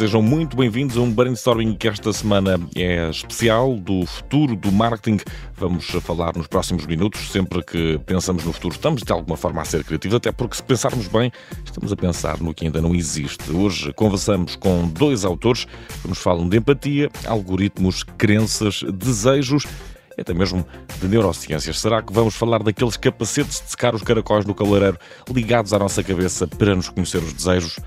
sejam muito bem-vindos a um brainstorming que esta semana é especial do futuro do marketing. Vamos falar nos próximos minutos. Sempre que pensamos no futuro, estamos de alguma forma a ser criativos, até porque se pensarmos bem, estamos a pensar no que ainda não existe. Hoje conversamos com dois autores que nos falam de empatia, algoritmos, crenças, desejos até mesmo de neurociências. Será que vamos falar daqueles capacetes de secar os caracóis no cabeleireiro ligados à nossa cabeça para nos conhecer os desejos?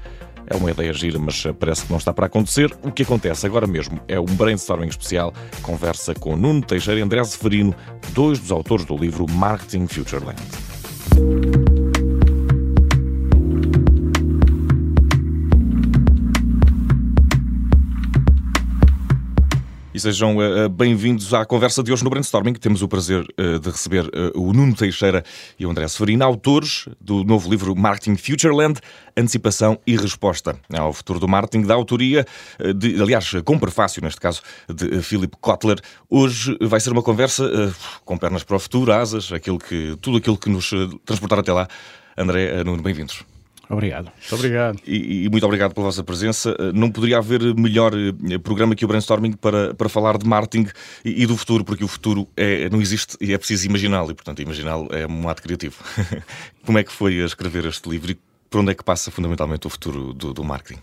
É uma ideia gira, mas parece que não está para acontecer. O que acontece agora mesmo é um brainstorming especial. Conversa com Nuno Teixeira e André Severino, dois dos autores do livro Marketing Futureland. E sejam uh, bem-vindos à conversa de hoje no Brainstorming. Temos o prazer uh, de receber uh, o Nuno Teixeira e o André Severino, autores do novo livro Marketing Futureland, Antecipação e Resposta ao Futuro do Marketing, da autoria, de, aliás, com prefácio, neste caso, de Philip Kotler. Hoje vai ser uma conversa com pernas para o futuro, asas, aquilo que, tudo aquilo que nos transportar até lá. André, Nuno, bem-vindos. Obrigado. Muito obrigado. E, e, muito obrigado pela vossa presença. Eh, não poderia haver melhor eh, programa que o Brainstorming para, para falar de marketing e, e do futuro, porque o futuro é, não existe e é preciso imaginá-lo, e portanto imaginá-lo é um ato criativo. Como é que foi a escrever este livro e por onde é que passa fundamentalmente o futuro do, do marketing?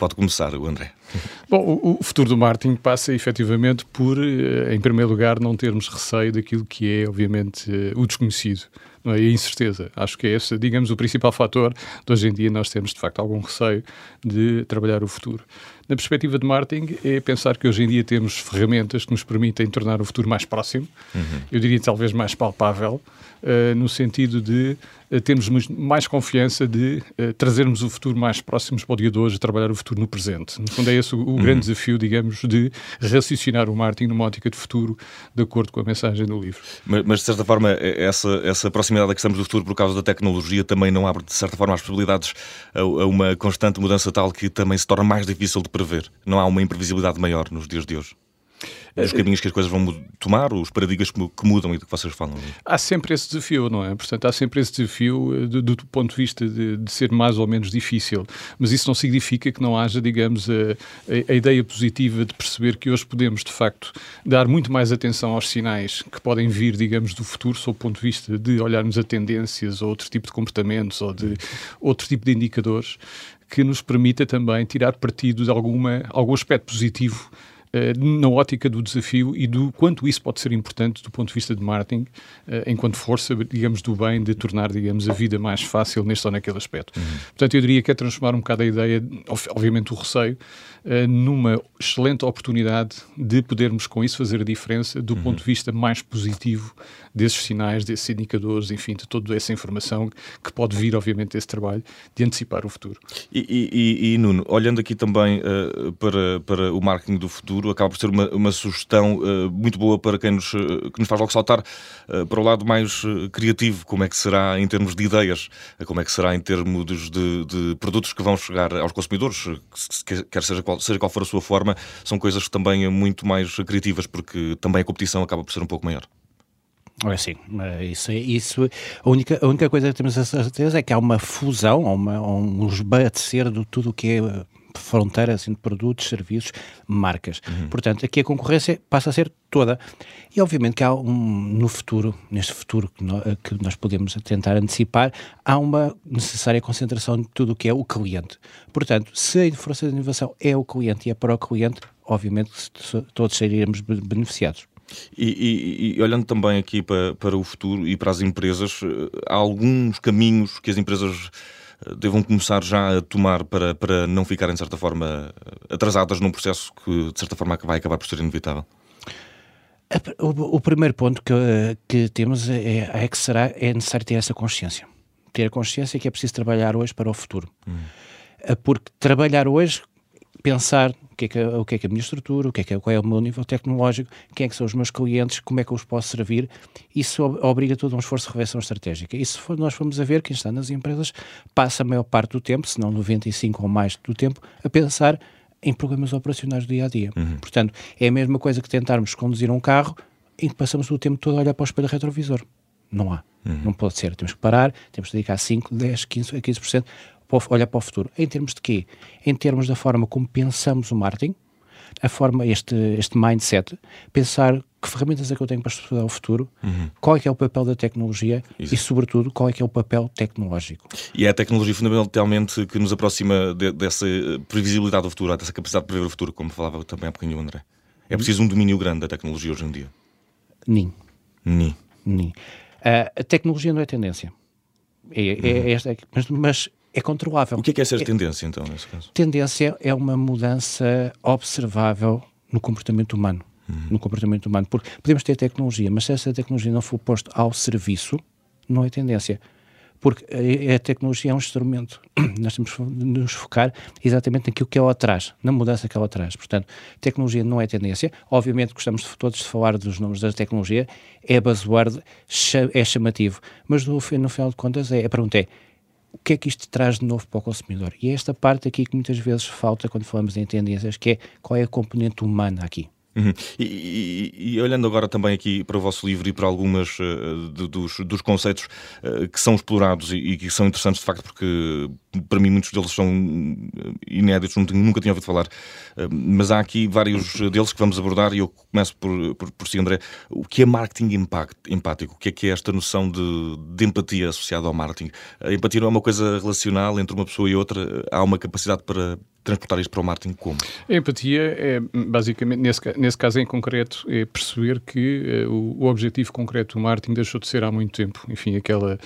Pode começar, o André. Bom, o, futuro do marketing passa efetivamente por, eh, em primeiro lugar, não termos receio daquilo que é, obviamente, o desconhecido não é? e a incerteza. Acho que é esse, digamos, o principal fator de hoje em dia nós temos, de facto, algum receio de trabalhar o futuro. Na perspectiva de marketing, é pensar que hoje em dia temos ferramentas que nos permitem tornar o futuro mais próximo, uhum. eu diria talvez mais palpável, uh, no sentido de uh, termos mais confiança de uh, trazermos o futuro mais próximo para o dia de hoje, trabalhar o futuro no presente. No fundo, é esse o, o uhum. grande desafio, digamos, de raciocinar o marketing numa ótica de futuro, de acordo com a mensagem do livro. Mas, mas de certa forma, essa, essa proximidade a que estamos do futuro por causa da tecnologia também não abre, de certa forma, as possibilidades a, a uma constante mudança tal que também se torna mais difícil de prever. Não há uma imprevisibilidade maior nos dias de hoje. Os caminhos que as coisas vão tomar, os paradigmas que mudam e do que vocês falam. Há sempre esse desafio, não é? Portanto, há sempre esse desafio eh, do, do ponto de vista de, de, ser mais ou menos difícil. Mas isso não significa que não haja, digamos, a, a, ideia positiva de perceber que hoje podemos, de facto, dar muito mais atenção aos sinais que podem vir, digamos, do futuro, sob o ponto de vista de olharmos a tendências ou outro tipo de comportamentos ou de outro tipo de indicadores que nos permita também tirar partido de alguma, algum aspecto positivo na ótica do desafio e do quanto isso pode ser importante do ponto de vista de marketing, uh, enquanto força, digamos, do bem de tornar, digamos, a vida mais fácil neste ou naquele aspecto. Uhum. Portanto, eu diria que é transformar um bocado a ideia, obviamente o receio, uh, numa excelente oportunidade de podermos com isso fazer a diferença do uhum. ponto de vista mais positivo desses sinais, desses indicadores, enfim, de toda essa informação que pode vir, obviamente, desse trabalho de antecipar o futuro. E, e, e Nuno, olhando aqui também uh, para, para o marketing do futuro, acaba por ser uma, uma sugestão uh, muito boa para quem nos, uh, que nos faz logo saltar para o lado mais criativo, como é que será em termos de ideias, como é que será em termos de, de produtos que vão chegar aos consumidores, quer seja qual, seja qual for a sua forma, são coisas também é muito mais criativas, porque também a competição acaba por ser um pouco maior. É sim, isso, isso a, única, a única coisa que temos a certeza é que há uma fusão, uma, um esbatecer de tudo o que é fronteira assim, de produtos, serviços, marcas. Uhum. Portanto, aqui a concorrência passa a ser toda. E obviamente que há um, no futuro, neste futuro que, no, que nós podemos tentar antecipar, há uma necessária concentração de tudo o que é o cliente. Portanto, se a força de inovação é o cliente e é para o cliente, obviamente todos seríamos beneficiados. E, e, e, olhando também aqui para, para o futuro e para as empresas, eh, há alguns caminhos que as empresas eh, devam começar já a tomar para, para não ficarem, de certa forma, atrasadas num processo que, de certa forma, vai acabar por ser inevitável? O, o primeiro ponto que, que temos é, é, que será é necessário ter essa consciência. Ter a consciência que é preciso trabalhar hoje para o futuro. Hum. Porque trabalhar hoje, pensar que é que, o que é que a minha estrutura, o que é que é, qual é o meu nível tecnológico, quem é que são os meus clientes, como é que eu os posso servir. Isso obriga todo um esforço de reversão estratégica. E se for, nós formos a ver, quem está nas empresas passa a maior parte do tempo, se não 95% ou mais do tempo, a pensar em problemas operacionais do dia a dia. Uhum. Portanto, é a mesma coisa que tentarmos conduzir um carro em que passamos o tempo todo a olhar para o espelho retrovisor. Não há. Uhum. Não pode ser. Temos que parar, temos que dedicar 5, 10, 15, 15% olhar para o futuro. Em termos de quê? Em termos da forma como pensamos o marketing, a forma, este, este mindset, pensar que ferramentas é que eu tenho para estudar o futuro, uhum. qual é que é o papel da tecnologia Isso. e, sobretudo, qual é que é o papel tecnológico. E é a tecnologia fundamentalmente que nos aproxima de, dessa previsibilidade do futuro, dessa capacidade de prever o futuro, como falava também há bocadinho o André. É preciso um domínio grande da tecnologia hoje em dia. Nem. Nem. Nem. Uh, a tecnologia não é tendência. É, é, uhum. é esta, mas, mas é controlável. O que é, que é ser é, tendência, então, nesse caso? Tendência é uma mudança observável no comportamento humano. Uhum. No comportamento humano. Porque podemos ter tecnologia, mas se essa tecnologia não for posta ao serviço, não é tendência. Porque a, a tecnologia é um instrumento. Nós temos de nos focar exatamente naquilo que ela traz, na mudança que ela traz. Portanto, tecnologia não é tendência. Obviamente, gostamos todos de falar dos nomes da tecnologia, é buzzword, é chamativo. Mas no, no final de contas, é, a pergunta é o que é que isto traz de novo para o consumidor? E é esta parte aqui que muitas vezes falta quando falamos em tendências, que é qual é a componente humana aqui. Uhum. E, e, e, olhando agora também aqui para o vosso livro e para algumas uh, de, dos, dos, conceitos uh, que são explorados e, e, que são interessantes de facto, porque para mim muitos deles são eh, inéditos, nunca tinha ouvido falar, uh, mas há aqui vários deles que vamos abordar e eu começo por, por, por si, André. O que é marketing impact, empático? O que é que é esta noção de, de empatia associada ao marketing? A empatia não é uma coisa relacional entre uma pessoa e outra, há uma capacidade para transportar isto para o marketing como? A empatia é, basicamente, nesse, nesse caso em concreto, é perceber que uh, o, o, objetivo concreto do marketing deixou de ser há muito tempo. Enfim, aquela,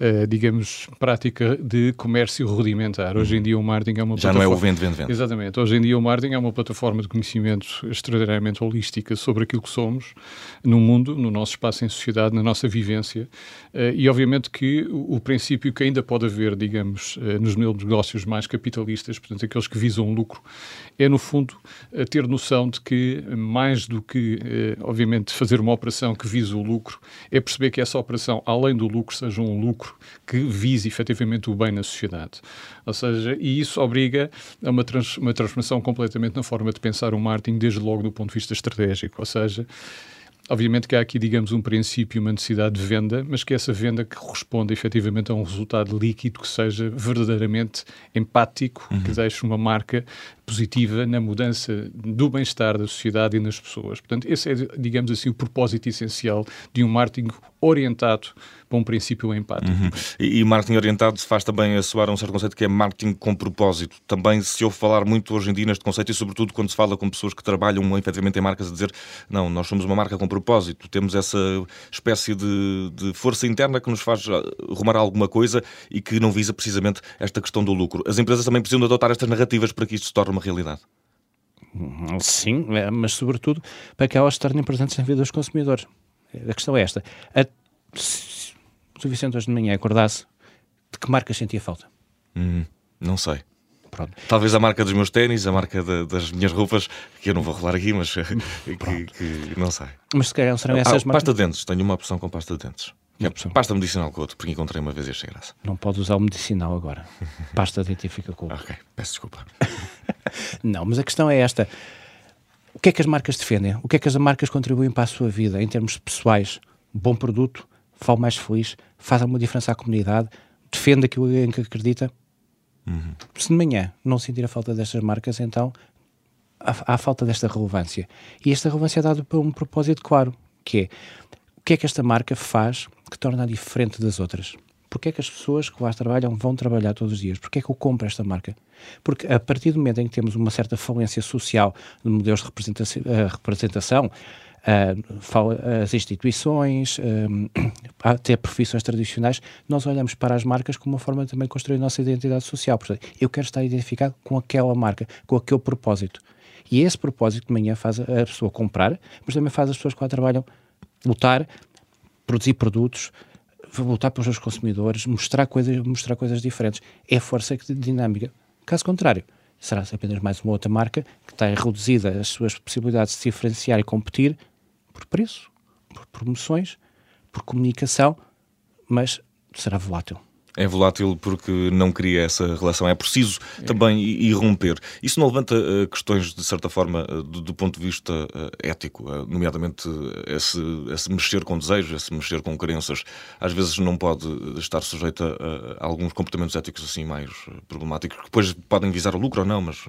uh, digamos, prática de comércio rudimentar. Hoje em dia o marketing é uma Já plataforma... não é o vende, vende, vende. Exatamente. Hoje em dia o marketing é uma plataforma de conhecimento extraordinariamente holística sobre aquilo que somos no mundo, no nosso espaço em sociedade, na nossa vivência. Uh, e, obviamente, que o, o, princípio que ainda pode haver, digamos, nos negócios mais capitalistas, portanto, aqueles que visam lucro, é, no fundo, ter noção de que, mais do que, eh, obviamente, fazer uma operação que visa o lucro, é perceber que essa operação, além do lucro, seja um lucro que vise efetivamente o bem na sociedade. Ou seja, e isso obriga a uma, trans, uma transformação completamente na forma de pensar o marketing, desde logo do ponto de vista estratégico. Ou seja, Obviamente que há aqui, digamos, um princípio, uma necessidade de venda, mas que essa venda que corresponda efetivamente a um resultado líquido que seja verdadeiramente empático, uhum. que deixe uma marca positiva na mudança do bem-estar da sociedade e nas pessoas. Portanto, esse é, digamos assim, o propósito essencial de um marketing orientado um princípio empático. Uhum. E, e marketing orientado se faz também assoar a um certo conceito que é marketing com propósito. Também se ouve falar muito hoje em dia neste conceito e sobretudo quando se fala com pessoas que trabalham efetivamente em marcas a dizer não, nós somos uma marca com propósito, temos essa espécie de, de força interna que nos faz ah, rumar a alguma coisa e que não visa precisamente esta questão do lucro. As empresas também precisam de adotar estas narrativas para que isto se torne uma realidade. Sim, é, mas sobretudo para que elas se tornem presentes na vida dos consumidores. A questão é esta. A, se o Vicente hoje de manhã acordasse, de que marca sentia falta? Hum, não sei. Pronto. Talvez a marca dos meus ténis, a marca de, das minhas roupas, que eu não vou rolar aqui, mas que, que, não sei. Mas se calhar serão ah, essas marcas. Pasta de dentes, tenho uma opção com pasta de dentes. É pasta medicinal com outro, porque encontrei uma vez e achei graça. Não pode usar o medicinal agora. Pasta dentífica com Ok, peço desculpa. não, mas a questão é esta. O que é que as marcas defendem? O que é que as marcas contribuem para a sua vida em termos pessoais? Bom produto, falo mais feliz, faz alguma diferença à comunidade, defende aquilo em que acredita. Uhum. Se de manhã não sentir a falta destas marcas, então há, há falta desta relevância. E esta relevância é dada por um propósito claro, que é o que é que esta marca faz que torna diferente das outras? Porquê é que as pessoas que lá trabalham vão trabalhar todos os dias? Porquê é que eu compro esta marca? Porque a partir do momento em que temos uma certa falência social de modelos de representação, eh, representação as instituições, uh, até profissões tradicionais, nós olhamos para as marcas como uma forma de também construir a nossa identidade social. Portanto, eu quero estar identificado com aquela marca, com aquele propósito. E esse propósito de manhã faz a pessoa comprar, mas também faz as pessoas que lá trabalham lutar, produzir produtos, lutar pelos seus consumidores, mostrar coisas, mostrar coisas diferentes. É força dinâmica. Caso contrário, será apenas mais uma outra marca que está reduzida as suas possibilidades de se diferenciar e competir por preço, por promoções, por comunicação, mas será volátil. É volátil porque não cria essa relação. É preciso é. também irromper. Isso não levanta uh, questões, de certa forma, uh, do, do, ponto de vista uh, ético, nomeadamente esse, esse, mexer com desejos, esse mexer com crenças. Às vezes não pode estar sujeito a, a alguns comportamentos éticos assim mais problemáticos, que depois podem visar o lucro ou não, mas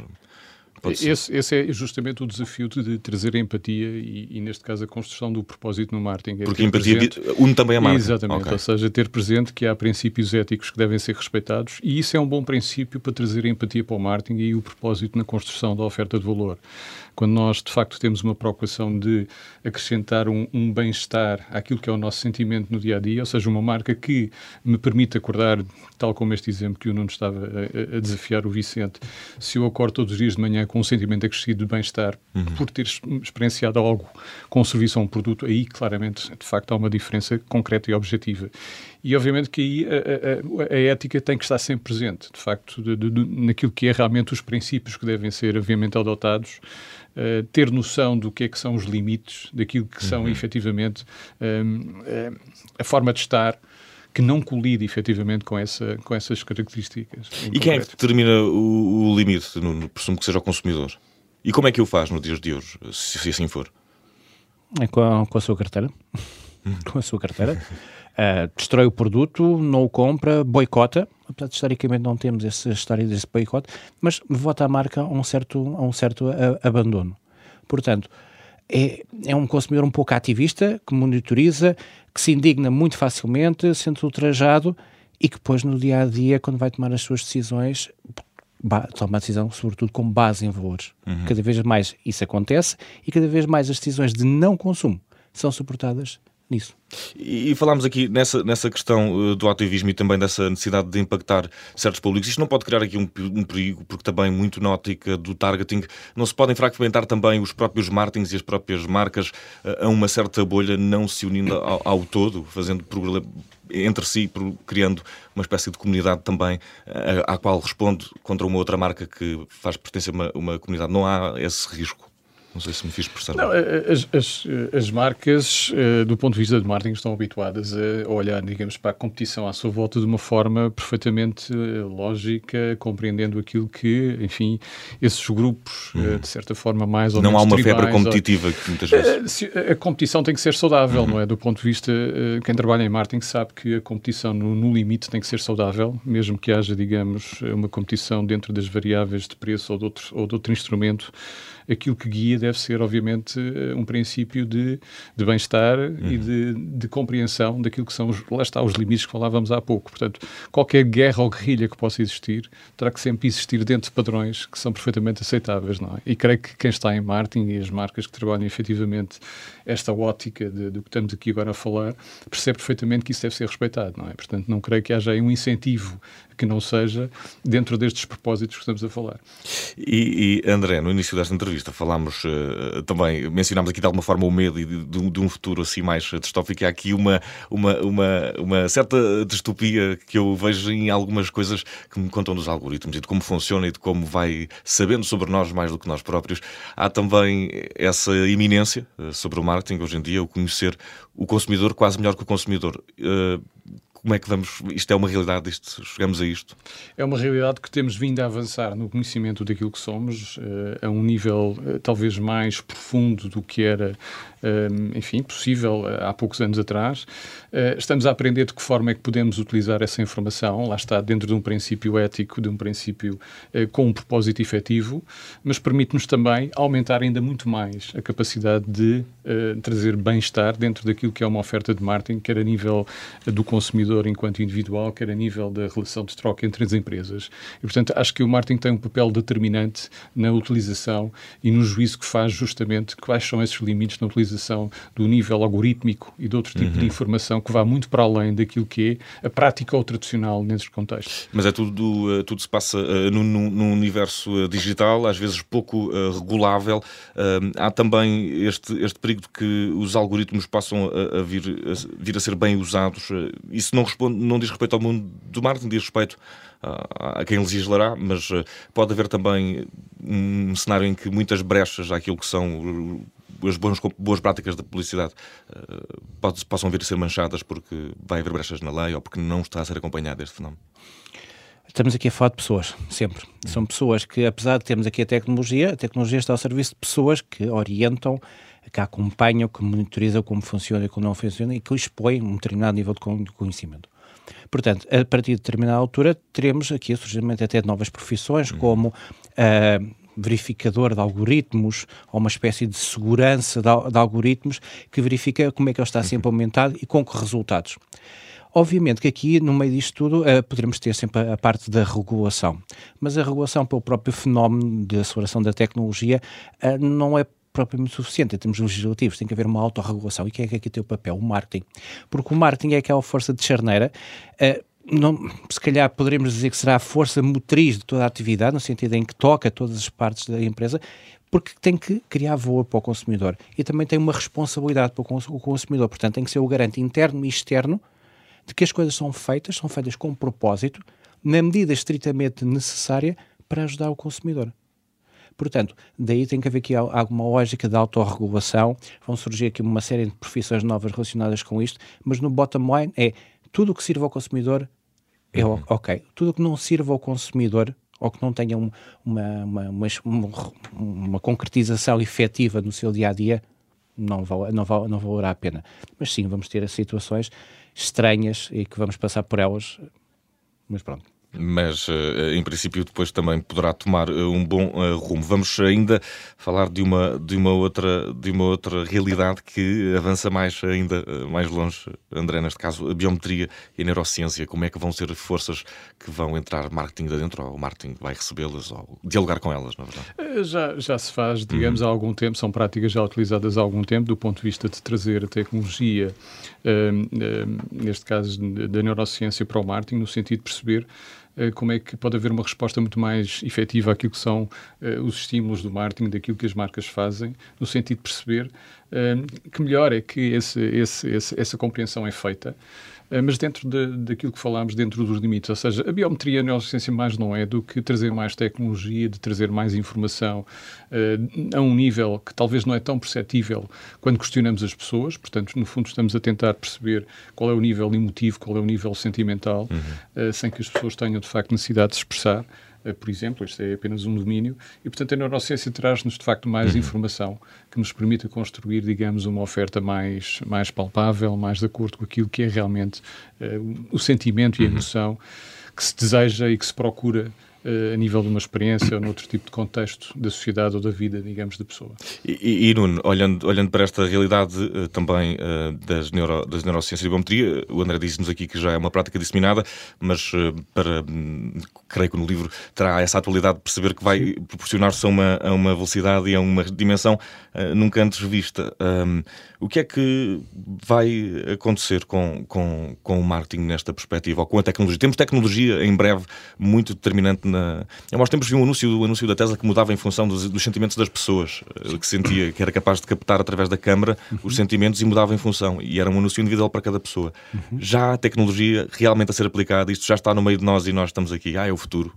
esse, esse, é justamente o desafio de, trazer a empatia e, e, neste caso, a construção do propósito no marketing. É Porque a empatia presente, une também a marca. Exatamente, okay. ou seja, ter presente que há princípios éticos que devem ser respeitados e isso é um bom princípio para trazer a empatia para o marketing e o propósito na construção da oferta de valor quando nós de facto temos uma preocupação de acrescentar um, um bem-estar àquilo que é o nosso sentimento no dia a dia, ou seja, uma marca que me permite acordar, tal como este exemplo que o Nuno estava a, a desafiar o Vicente, se eu acordo todos os dias de manhã com um sentimento acrescido de bem-estar uhum. por ter experienciado algo com serviço ou um produto, aí claramente de facto há uma diferença concreta e objetiva. E obviamente que aí a, a, a, ética tem que estar sempre presente, de facto, de, de, de, naquilo que é realmente os princípios que devem ser, obviamente, adotados, uh, ter noção do que é que são os limites, daquilo que são uhum. efetivamente um, uh, a forma de estar que não colide efetivamente com, essa, com essas características. E concreto. quem é que determina o, o limite? No, presumo que seja o consumidor. E como é que o faz nos dias de hoje, se, se assim for? É com a, com a sua carteira. Hum. com a sua carteira. Uh, destrói o produto, não o compra, boicota. Apesar de historicamente não temos essa história desse boicote, mas vota a marca a um certo, a um certo a, abandono. Portanto, é, é um consumidor um pouco ativista, que monitoriza, que se indigna muito facilmente, sente ultrajado e que depois no dia a dia, quando vai tomar as suas decisões, toma a decisão sobretudo com base em valores. Uhum. Cada vez mais isso acontece e cada vez mais as decisões de não consumo são suportadas nisso. E, e falámos aqui nessa, nessa questão uh, do ativismo e também dessa necessidade de impactar certos públicos. Isto não pode criar aqui um, um, perigo, porque também muito na ótica do targeting não se podem fragmentar também os próprios marketings e as próprias marcas uh, a uma certa bolha, não se unindo ao, ao todo, fazendo entre si, criando uma espécie de comunidade também uh, à qual responde contra uma outra marca que faz pertencer a uma, uma comunidade. Não há esse risco. Não sei se me fiz perceber. Não, as, as, as, marcas, eh, do ponto de vista de marketing, estão habituadas a olhar, digamos, para a competição à sua volta de uma forma perfeitamente eh, lógica, compreendendo aquilo que, enfim, esses grupos, hum. de certa forma, mais ou não menos. Não há uma febre competitiva ou... que muitas vezes. A competição tem que ser saudável, hum. não é? Do ponto de vista, quem trabalha em marketing sabe que a competição no, no limite tem que ser saudável, mesmo que haja, digamos, uma competição dentro das variáveis de preço ou de outro, ou de outro instrumento aquilo que guia deve ser, obviamente, eh, um princípio de, de bem-estar uhum. e de, de, compreensão daquilo que são, os, lá está, os limites que falávamos há pouco. Portanto, qualquer guerra ou guerrilha que possa existir terá que sempre existir dentro de padrões que são perfeitamente aceitáveis, não é? E creio que quem está em marketing e as marcas que trabalham efetivamente esta ótica do que estamos aqui agora a falar percebe perfeitamente que isso deve ser respeitado, não é? Portanto, não creio que haja aí um incentivo que não seja dentro destes propósitos que estamos a falar. E, e André, no início desta entrevista falámos uh, também, mencionámos aqui de alguma forma o medo de, de, um futuro assim mais distópico. Há aqui uma, uma, uma, uma certa distopia que eu vejo em algumas coisas que me contam dos algoritmos e de como funciona e de como vai sabendo sobre nós mais do que nós próprios. Há também essa iminência uh, sobre o marketing hoje em dia, o conhecer o consumidor quase melhor que o consumidor. Uh, como é que vamos. Isto é uma realidade, isto, chegamos a isto? É uma realidade que temos vindo a avançar no conhecimento daquilo que somos, uh, a um nível uh, talvez mais profundo do que era, uh, enfim, possível há poucos anos atrás. estamos a aprender de que forma é que podemos utilizar essa informação, lá está, dentro de um princípio ético, de um princípio com um propósito efetivo, mas permite-nos também aumentar ainda muito mais a capacidade de trazer bem-estar dentro daquilo que é uma oferta de marketing, quer a nível do consumidor consumidor enquanto individual, quer a nível da relação de troca entre as empresas. E, portanto, acho que o marketing tem um papel determinante na utilização e no juízo que faz justamente quais são esses limites na utilização do nível algorítmico e de outro tipo uhum. de informação que vá muito para além daquilo que é a prática ou tradicional nesses contextos. Mas é tudo, eh, tudo se passa uh, num, num, universo eh, digital, às vezes pouco regulável. Há também este, este perigo de que os algoritmos passam a, a, vir, a vir a ser bem usados. Isso não não, responde, não diz respeito ao mundo do marketing, diz respeito a, a quem legislará, mas uh, pode haver também um cenário em que muitas brechas àquilo que são as boas, boas práticas da publicidade uh, possam vir a ser manchadas porque vai haver brechas na lei ou porque não está a ser acompanhado este fenómeno? Estamos aqui a falar de pessoas, sempre. São pessoas que, apesar de termos aqui a tecnologia, a tecnologia está ao serviço de pessoas que orientam, que acompanham, que monitorizam como funciona e como não funciona e que expõem um determinado nível de conhecimento. Portanto, a partir de determinada altura, teremos aqui o surgimento até de novas profissões, uhum. como uh, verificador de algoritmos ou uma espécie de segurança de, de algoritmos que verifica como é que ele está sempre aumentado e com que resultados. Obviamente que aqui, no meio disto tudo, uh, poderemos ter sempre a, a, parte da regulação, mas a regulação pelo próprio fenómeno de aceleração da tecnologia uh, não é propriamente suficiente em termos legislativos, tem que haver uma autorregulação. E quem é que aqui tem o papel? O marketing. Porque o marketing é aquela força de charneira. Uh, não, se calhar poderemos dizer que será a força motriz de toda a atividade, no sentido em que toca todas as partes da empresa, porque tem que criar valor para o consumidor e também tem uma responsabilidade para o consumidor. Portanto, tem que ser o garante interno e externo de que as coisas são feitas, são feitas com propósito, na medida estritamente necessária para ajudar o consumidor. Portanto, daí tem que haver aqui alguma lógica de autorregulação, vão surgir aqui uma série de profissões novas relacionadas com isto, mas no bottom line é tudo o que sirva ao consumidor é uhum. ok. Tudo o que não sirva ao consumidor ou que não tenha um, uma, uma, uma, uma, concretização efetiva no seu dia a dia, não, val, não, val, não valerá a pena. Mas sim, vamos ter situações estranhas e que vamos passar por elas, mas pronto mas eh, em princípio depois também poderá tomar eh, um bom eh, rumo. Vamos ainda falar de uma, de uma, outra, de uma outra realidade que avança mais ainda mais longe, André, neste caso, a biometria e a neurociência. Como é que vão ser forças que vão entrar marketing de dentro, ou o marketing vai recebê-las, ou dialogar com elas, na verdade? Já, já se faz, digamos, uhum. há algum tempo, são práticas já utilizadas há algum tempo, do ponto de vista de trazer a tecnologia, neste caso da neurociência para o marketing, no sentido de perceber como é que pode haver uma resposta muito mais efetiva àquilo que são uh, os estímulos do marketing, daquilo que as marcas fazem, no sentido de perceber uh, que melhor é que esse, esse, essa compreensão é feita. eh, mas dentro de, daquilo que falámos, dentro dos limites. Ou seja, a biometria, a neurociência, mais não é do que trazer mais tecnologia, de trazer mais informação uh, a um nível que talvez não é tão perceptível quando questionamos as pessoas. Portanto, no fundo, estamos a tentar perceber qual é o nível emotivo, qual é o nível sentimental, uhum. uh, sem que as pessoas tenham, de facto, necessidade de se expressar. Eh, por exemplo, este é apenas um domínio, e portanto a neurociência traz-nos de facto mais uhum. informação que nos permite construir, digamos, uma oferta mais, mais palpável, mais de acordo com aquilo que é realmente uh, o sentimento e a uhum. emoção que se deseja e que se procura a nível de uma experiência ou noutro tipo de contexto da sociedade ou da vida, digamos, da pessoa. E, e, Nuno, olhando, olhando para esta realidade uh, também uh, das, neuro, das neurociências e biometria, o André disse-nos aqui que já é uma prática disseminada, mas para, hum, creio que no livro terá essa atualidade de perceber que vai proporcionar-se a uma, a uma velocidade e a uma dimensão nunca antes vista. Um, o que é que vai acontecer com, com, com o marketing nesta perspectiva, ou com a tecnologia? Temos tecnologia em breve muito determinante na. Há uns tempos vi um anúncio, o anúncio da Tesla que mudava em função dos, dos, sentimentos das pessoas, eh, que sentia que era capaz de captar através da câmara uhum. os sentimentos e mudava em função. E era um anúncio individual para cada pessoa. Uhum. Já a tecnologia realmente a ser aplicada, isto já está no meio de nós e nós estamos aqui. Ah, é o futuro.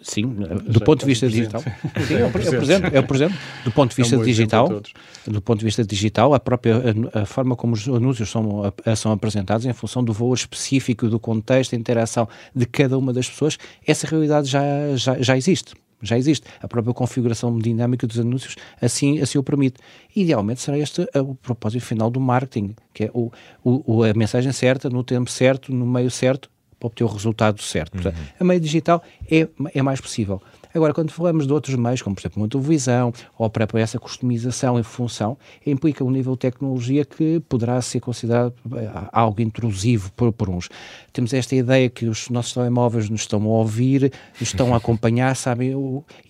Sim, do ponto de vista digital. Sim, o presente, o presente. Do ponto de vista é um digital, do ponto de vista digital, a própria a, a, forma como os anúncios são, a, são apresentados em função do valor específico, do contexto, da interação de cada uma das pessoas, essa realidade já, já, já existe já existe. A própria configuração dinâmica dos anúncios assim, assim o permite. Idealmente será este o propósito final do marketing, que é o, o, a mensagem certa, no tempo certo, no meio certo, para obter o resultado certo. Portanto, uhum. a meio digital é, é mais possível. Agora, quando falamos de outros meios, como por exemplo uma televisão, ou para essa customização em função, implica um nível de tecnologia que poderá ser considerado eh, algo intrusivo por, por uns. Temos esta ideia que os nossos telemóveis nos estão a ouvir, nos estão a acompanhar, sabem,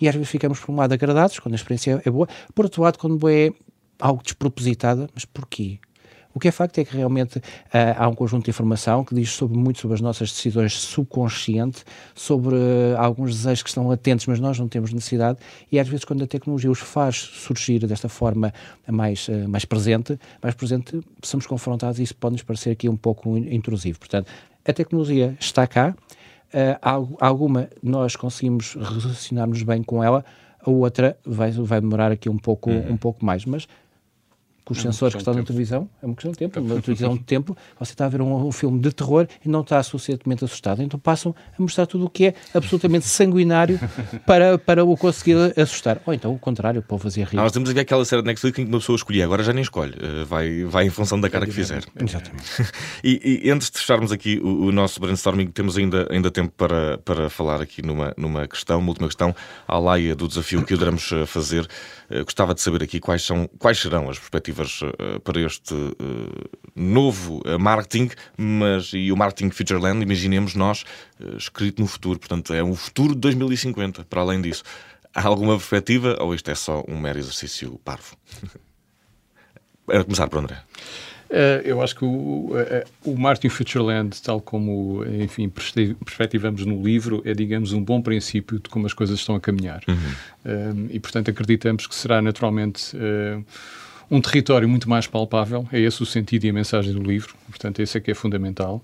e às vezes ficamos por um lado agradados, quando a experiência é boa, por outro lado, quando é algo despropositada, mas porquê? O que é facto é que realmente uh, há um conjunto de informação que diz sobre, muito sobre as nossas decisões subconsciente, sobre uh, alguns desejos que estão latentes, mas nós não temos necessidade, e às vezes quando a tecnologia os faz surgir desta forma mais, uh, mais presente, mais presente, somos confrontados e isso pode nos parecer aqui um pouco intrusivo. Portanto, a tecnologia está cá, alguma nós conseguimos relacionar-nos bem com ela, a outra vai, vai demorar aqui um pouco, uhum. um pouco mais, mas com os é sensores que estão na televisão, é uma questão de tempo. Na televisão de tempo, você está a ver um, um, filme de terror e não está suficientemente assustado. Então passam a mostrar tudo o que é absolutamente sanguinário para, para o conseguir assustar. Ou então o contrário, para o fazer rir. Nós temos aqui aquela série de Netflix em que uma pessoa escolhia, agora já nem escolhe, eh, vai, vai em função da cara que fizer. Exatamente. e, e antes de fecharmos aqui o, o, nosso brainstorming, temos ainda, ainda tempo para, para falar aqui numa, numa questão, uma última questão, à laia do desafio que o iremos eh, fazer. Uh, gostava de saber aqui quais, são, quais serão as perspectivas uh, para este uh, novo marketing, mas e o Marketing Futureland, imaginemos nós, escrito no futuro. Portanto, é um futuro de 2050, para além disso. Há alguma perspectiva ou isto é só um mero exercício parvo? a começar por André. Uh, eu acho que o, uh, o Martin Futureland, tal como, enfim, perspectivamos no livro, é, digamos, um bom princípio de como as coisas estão a caminhar. Uhum. Uh, e, portanto, acreditamos que será naturalmente um território muito mais palpável. É esse o sentido e a mensagem do livro. Portanto, esse é que é fundamental.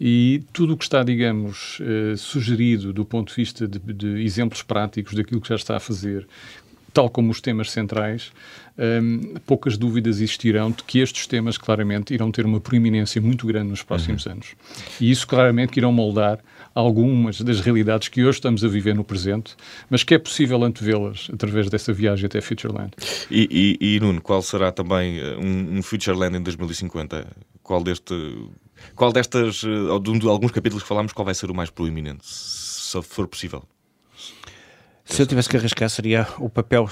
E tudo o que está, digamos, sugerido do ponto de vista de, de exemplos práticos daquilo que já está a fazer, tal como os temas centrais, um, poucas dúvidas existirão de que estes temas claramente irão ter uma proeminência muito grande nos próximos uhum. anos. E isso claramente que irão moldar algumas das realidades que hoje estamos a viver no presente, mas que é possível antevê-las através dessa viagem até Futureland. E, e, e Nuno, qual será também uh, um, um Futureland em 2050? Qual deste... Qual destas, uh, de alguns capítulos que falámos, qual vai ser o mais proeminente, se for possível? Se eu tivesse que arriscar, seria o papel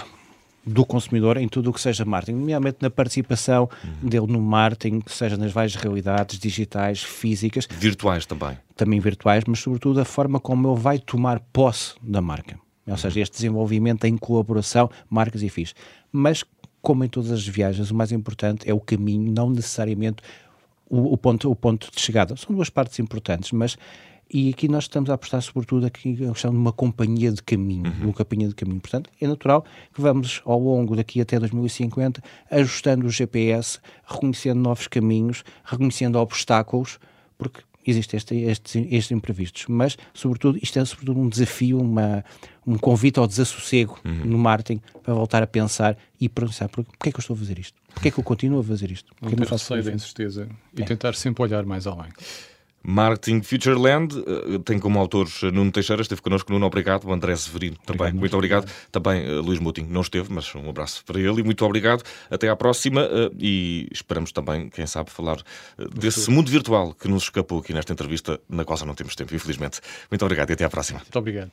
do consumidor em tudo o que seja marketing, nomeadamente na participação uhum. dele no marketing, seja nas várias realidades digitais, físicas. Virtuais também. Também virtuais, mas sobretudo a forma como ele vai tomar posse da marca. Ou seja, uhum. este desenvolvimento em colaboração, marcas e FIS. Mas, como em todas as viagens, o mais importante é o caminho, não necessariamente o, o ponto, o ponto de chegada. São duas partes importantes, mas e aqui nós estamos a apostar sobretudo aqui a questão de uma companhia de caminho, uhum. uma companhia de caminho. Portanto, é natural que vamos ao longo daqui até 2050 ajustando o GPS, reconhecendo novos caminhos, reconhecendo obstáculos, porque existem este, estes, estes imprevistos. Mas, sobretudo, isto é sobretudo um desafio, uma, um convite ao desassossego uhum. no marketing para voltar a pensar e pensar porquê é que eu estou a fazer isto? Porquê é que eu continuo a fazer isto? Porquê não ter receio da incerteza e é. tentar sempre olhar mais além. Marketing Futureland uh, tem como autores Nuno Teixeira, esteve connosco, Nuno, obrigado, André Severino também, obrigado, muito obrigado. obrigado. Também uh, Luís Moutinho não esteve, mas um abraço para ele e muito obrigado. Até à próxima uh, e esperamos também, quem sabe, falar desse mundo virtual que nos escapou aqui nesta entrevista, na qual já não temos tempo, infelizmente. Muito obrigado e até à próxima. Muito obrigado.